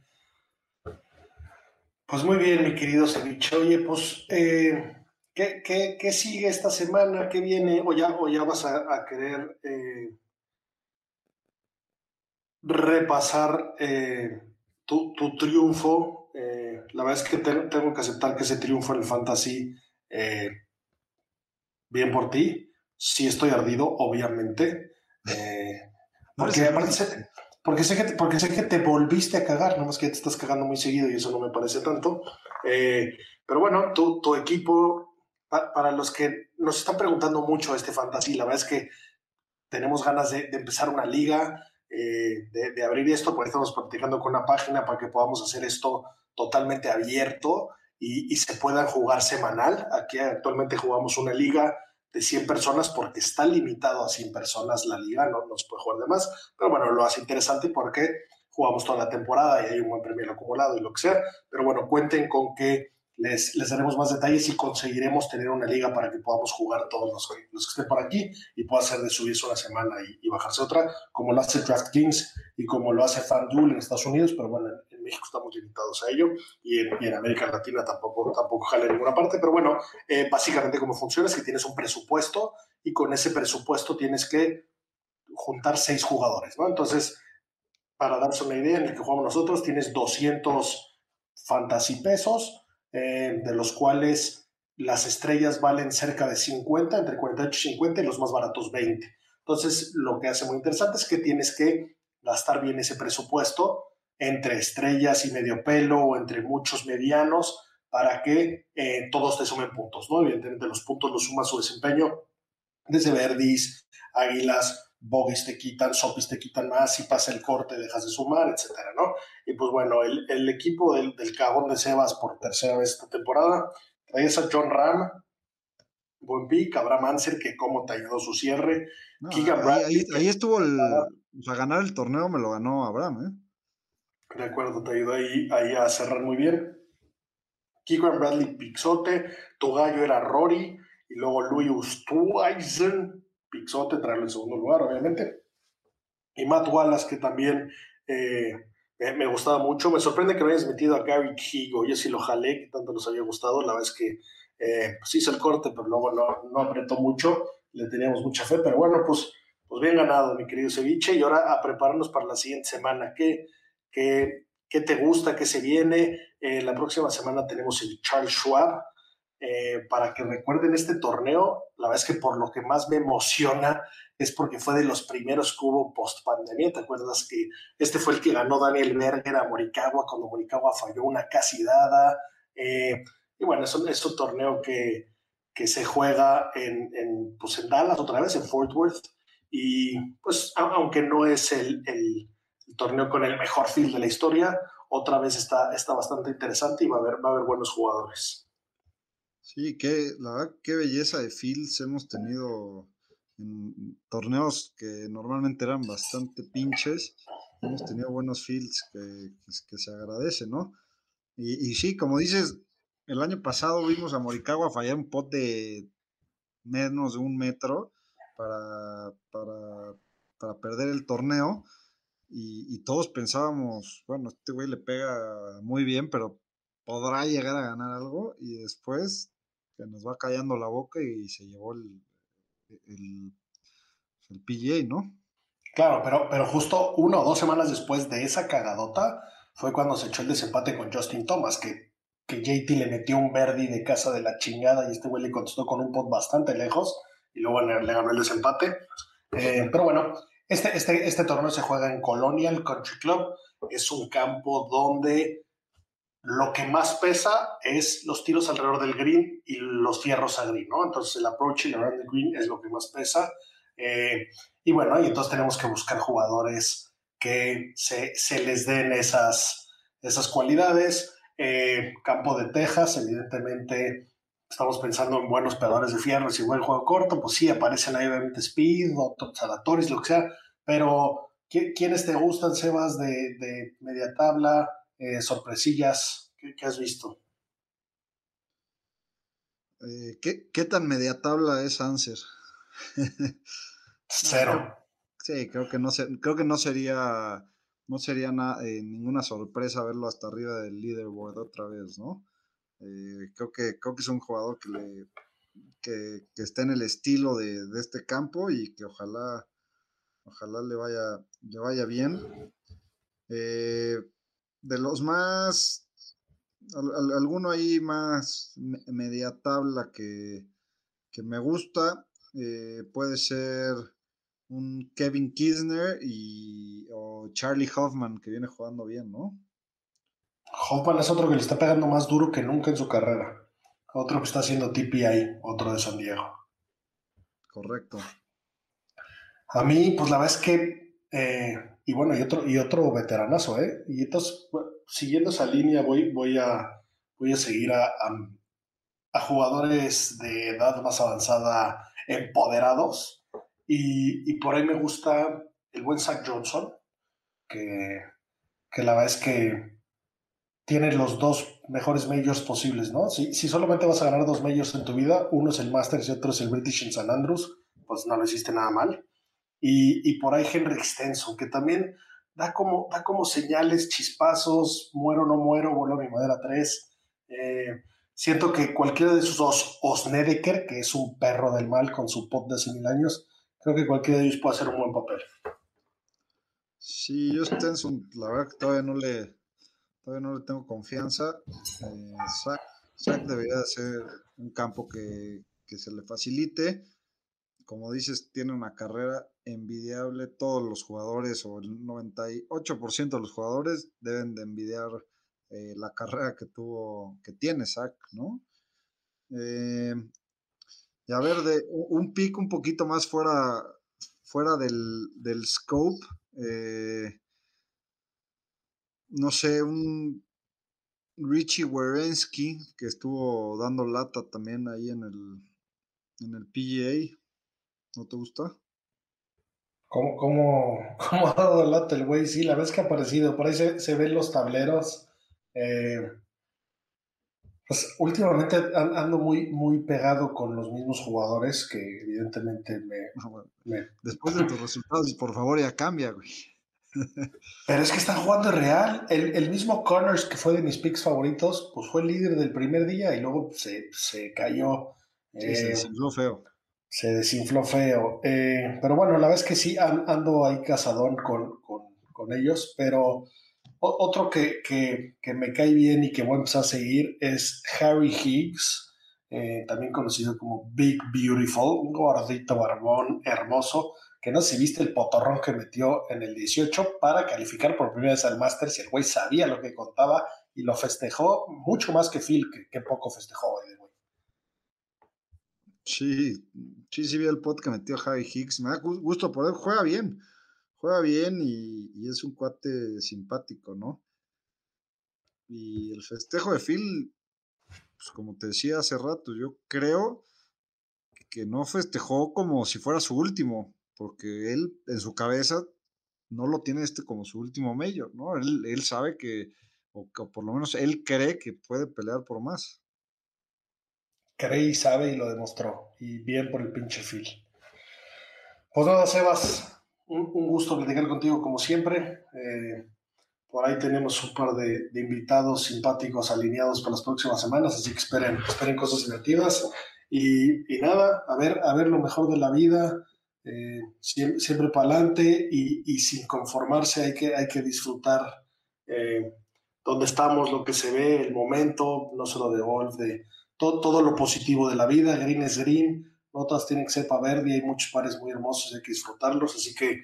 Pues muy bien, mi querido Ceviche. Oye, pues, eh, ¿qué, sigue esta semana? ¿Qué viene? ¿O ya, o ya vas a, querer eh, repasar eh, tu, triunfo? la verdad es que tengo que aceptar que ese triunfo en el Fantasy, bien por ti. Sí estoy ardido, obviamente. [LAUGHS] porque aparte porque sé, que, porque sé que te volviste a cagar, nomás que te estás cagando muy seguido y eso no me parece tanto. Eh, pero bueno, tu, tu equipo, para los que nos están preguntando mucho este fantasy, la verdad es que tenemos ganas de, empezar una liga, eh, de, abrir esto, porque estamos practicando con una página para que podamos hacer esto totalmente abierto y, se puedan jugar semanal. Aquí actualmente jugamos una liga de 100 personas porque está limitado a 100 personas la liga, no nos puede jugar de más, pero bueno, lo hace interesante porque jugamos toda la temporada y hay un buen premio acumulado y lo que sea, pero bueno, cuenten con que les, les daremos más detalles y conseguiremos tener una liga para que podamos jugar todos los que, los que estén por aquí y pueda ser de subirse una semana y, bajarse otra, como lo hace DraftKings y como lo hace FanDuel en Estados Unidos, pero bueno, en, México estamos limitados a ello y en, América Latina tampoco, tampoco jale en ninguna parte, pero bueno, eh, básicamente cómo funciona es que tienes un presupuesto y con ese presupuesto tienes que juntar seis jugadores, ¿no? Entonces, para darse una idea, en el que jugamos nosotros tienes 200 fantasy pesos, eh, de los cuales las estrellas valen cerca de 50, entre 48 y 50, y los más baratos 20. Entonces, lo que hace muy interesante es que tienes que gastar bien ese presupuesto entre estrellas y medio pelo o entre muchos medianos para que eh, todos te sumen puntos, ¿no? Evidentemente los puntos los suma su desempeño desde verdis, águilas, bogies te quitan, sopis te quitan más, si pasa el corte dejas de sumar, etcétera, ¿no? Y pues bueno, el, el equipo del, del, cagón de Sebas por tercera vez esta temporada, traes a John Ram, buen pick, Abraham Anser, que cómo te ayudó su cierre, ahí, ahí, estuvo el, o sea, ganar el torneo me lo ganó Abraham, ¿eh? De acuerdo, te ayudó ahí, ahí a cerrar muy bien. Keegan Bradley Pixote, tu gallo era Rory, y luego Louis Ustuaisen, Pixote, traerlo en segundo lugar, obviamente. Y Matt Wallace, que también eh, me, gustaba mucho. Me sorprende que me hayas metido a Gary Higo. Yo sí lo jalé, que tanto nos había gustado. La vez que eh, pues hizo el corte, pero luego no, no, apretó mucho. Le teníamos mucha fe, pero bueno, pues, pues bien ganado, mi querido Ceviche. Y ahora a prepararnos para la siguiente semana. ¿Qué, qué, qué te gusta? ¿Qué se viene? Eh, la próxima semana tenemos el Charles Schwab. Eh, para que recuerden este torneo. La verdad es que por lo que más me emociona es porque fue de los primeros que hubo post pandemia. ¿Te acuerdas que este fue el que ganó Daniel Berger a Morikawa cuando Morikawa falló una casi dada? Eh, y bueno, es un, torneo que, que, se juega en, en, pues en Dallas otra vez, en Fort Worth. Y pues aunque no es el, el, el torneo con el mejor field de la historia, otra vez está, está bastante interesante y va a haber, va a haber buenos jugadores. Sí, qué, la verdad, qué belleza de fields hemos tenido en torneos que normalmente eran bastante pinches. Hemos tenido buenos fields que, que, se agradece, ¿no? Y, y, sí, como dices, el año pasado vimos a Morikawa fallar un pot de menos de un metro para, para, para perder el torneo. Y, y, todos pensábamos, bueno, este güey le pega muy bien, pero podrá llegar a ganar algo. Y después que nos va callando la boca y se llevó el, el, PGA, ¿no? Claro, pero, pero justo una o dos semanas después de esa cagadota fue cuando se echó el desempate con Justin Thomas, que, que JT le metió un Verdi de casa de la chingada y este güey le contestó con un pot bastante lejos y luego le, ganó el desempate. Eh, pero bueno, este, este, este torneo se juega en Colonial Country Club. Es un campo donde lo que más pesa es los tiros alrededor del green y los fierros a green, ¿no? Entonces el approach y around the green es lo que más pesa. Eh, y bueno, y entonces tenemos que buscar jugadores que se, les den esas, esas cualidades. Eh, campo de Texas, evidentemente estamos pensando en buenos pegadores de fierros y buen juego corto, pues sí, aparecen ahí obviamente Speed o Salatoris, lo que sea, pero ¿quiénes te gustan, Sebas, de, de media tabla, eh, sorpresillas? ¿Qué, has visto? Eh, ¿qué, ¿qué, tan media tabla es Anser? [LAUGHS] Cero. Sí, creo que no, creo que no sería, no sería eh, ninguna sorpresa verlo hasta arriba del leaderboard otra vez, ¿no? Creo, que, creo que es un jugador que, le, que, que está en el estilo de, de, este campo y que ojalá, ojalá le vaya, le vaya bien. Eh, de los más, alguno ahí más media tabla que, que me gusta, puede ser un Kevin Kisner y o Charlie Hoffman que viene jugando bien, ¿no? Hoffman es otro que le está pegando más duro que nunca en su carrera. Otro que está haciendo TPI, otro de San Diego. Correcto. A mí, pues la verdad es que, eh, y bueno, y otro, y otro veteranazo, ¿eh? Y entonces, siguiendo esa línea, voy, voy, a, voy a seguir a, a jugadores de edad más avanzada empoderados y, por ahí me gusta el buen Zach Johnson, que, la verdad es que tiene los dos mejores majors posibles, ¿no? Si, si solamente vas a ganar dos majors en tu vida, uno es el Masters y otro es el British en San Andrews, pues no lo hiciste nada mal. Y, por ahí Henry Stenson, que también da como, da como señales, chispazos, muero no muero, vuelo a mi madera 3. Eh, siento que cualquiera de esos dos, Osnedeker, que es un perro del mal con su pot de hace mil años, creo que cualquiera de ellos puede hacer un buen papel. Sí, yo la verdad que todavía no le, todavía no le tengo confianza. Eh, Zach, debería ser un campo que, se le facilite. Como dices, tiene una carrera envidiable. Todos los jugadores, o el 98% de los jugadores, deben de envidiar eh, la carrera que tuvo, que tiene Zach, ¿no? Eh, y a ver, de un pick un poquito más fuera, fuera del, scope. Eh, no sé, un Richie Werensky que estuvo dando lata también ahí en el, en el PGA. ¿No te gusta? ¿Cómo, cómo, [LAUGHS] cómo ha dado lata el güey? Sí, la vez que ha aparecido. Por ahí se, se ven los tableros. Eh, pues últimamente ando muy, muy pegado con los mismos jugadores que evidentemente me... [LAUGHS] Después de tus resultados, por favor, ya cambia, güey. [LAUGHS] Pero es que están jugando real. El, mismo Connors, que fue de mis picks favoritos, pues fue el líder del primer día y luego se, cayó. se eh, desinfló feo. Se desinfló feo. Eh, pero bueno, la es que sí ando ahí casadón con, con ellos, pero otro que, me cae bien y que voy a empezar a seguir es Harry Higgs, eh, también conocido como Big Beautiful, un gordito barbón hermoso, que no sé si viste el potorrón que metió en el 18 para calificar por primera vez al Masters y el güey sabía lo que contaba y lo festejó mucho más que Phil, que, poco festejó hoy, güey. Sí, sí, sí vi el pot que metió Harry Higgs, me da gusto por él, juega bien juega bien y, es un cuate simpático, ¿no? Y el festejo de Phil, pues como te decía hace rato, yo creo que no festejó como si fuera su último, porque él en su cabeza no lo tiene este como su último mayor, ¿no? Él, sabe que, o, por lo menos él cree que puede pelear por más. Cree y sabe y lo demostró. Y bien por el pinche Phil. Pues nada, Sebas, un, gusto platicar contigo como siempre. Eh, por ahí tenemos un par de, invitados simpáticos alineados para las próximas semanas, así que esperen, esperen cosas divertidas. Y, nada, a ver, a ver lo mejor de la vida, eh, siempre, para adelante y, sin conformarse, hay que, hay que disfrutar eh, donde estamos, lo que se ve, el momento, no solo de golf, de todo, todo lo positivo de la vida. Green es green, otras tienen que para verde, hay muchos pares muy hermosos, hay que disfrutarlos. Así que,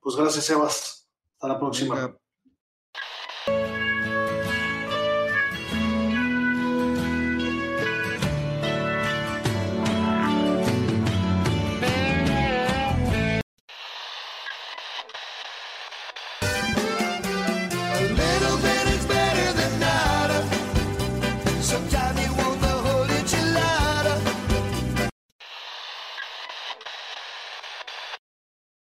pues gracias, Sebas. Hasta la próxima.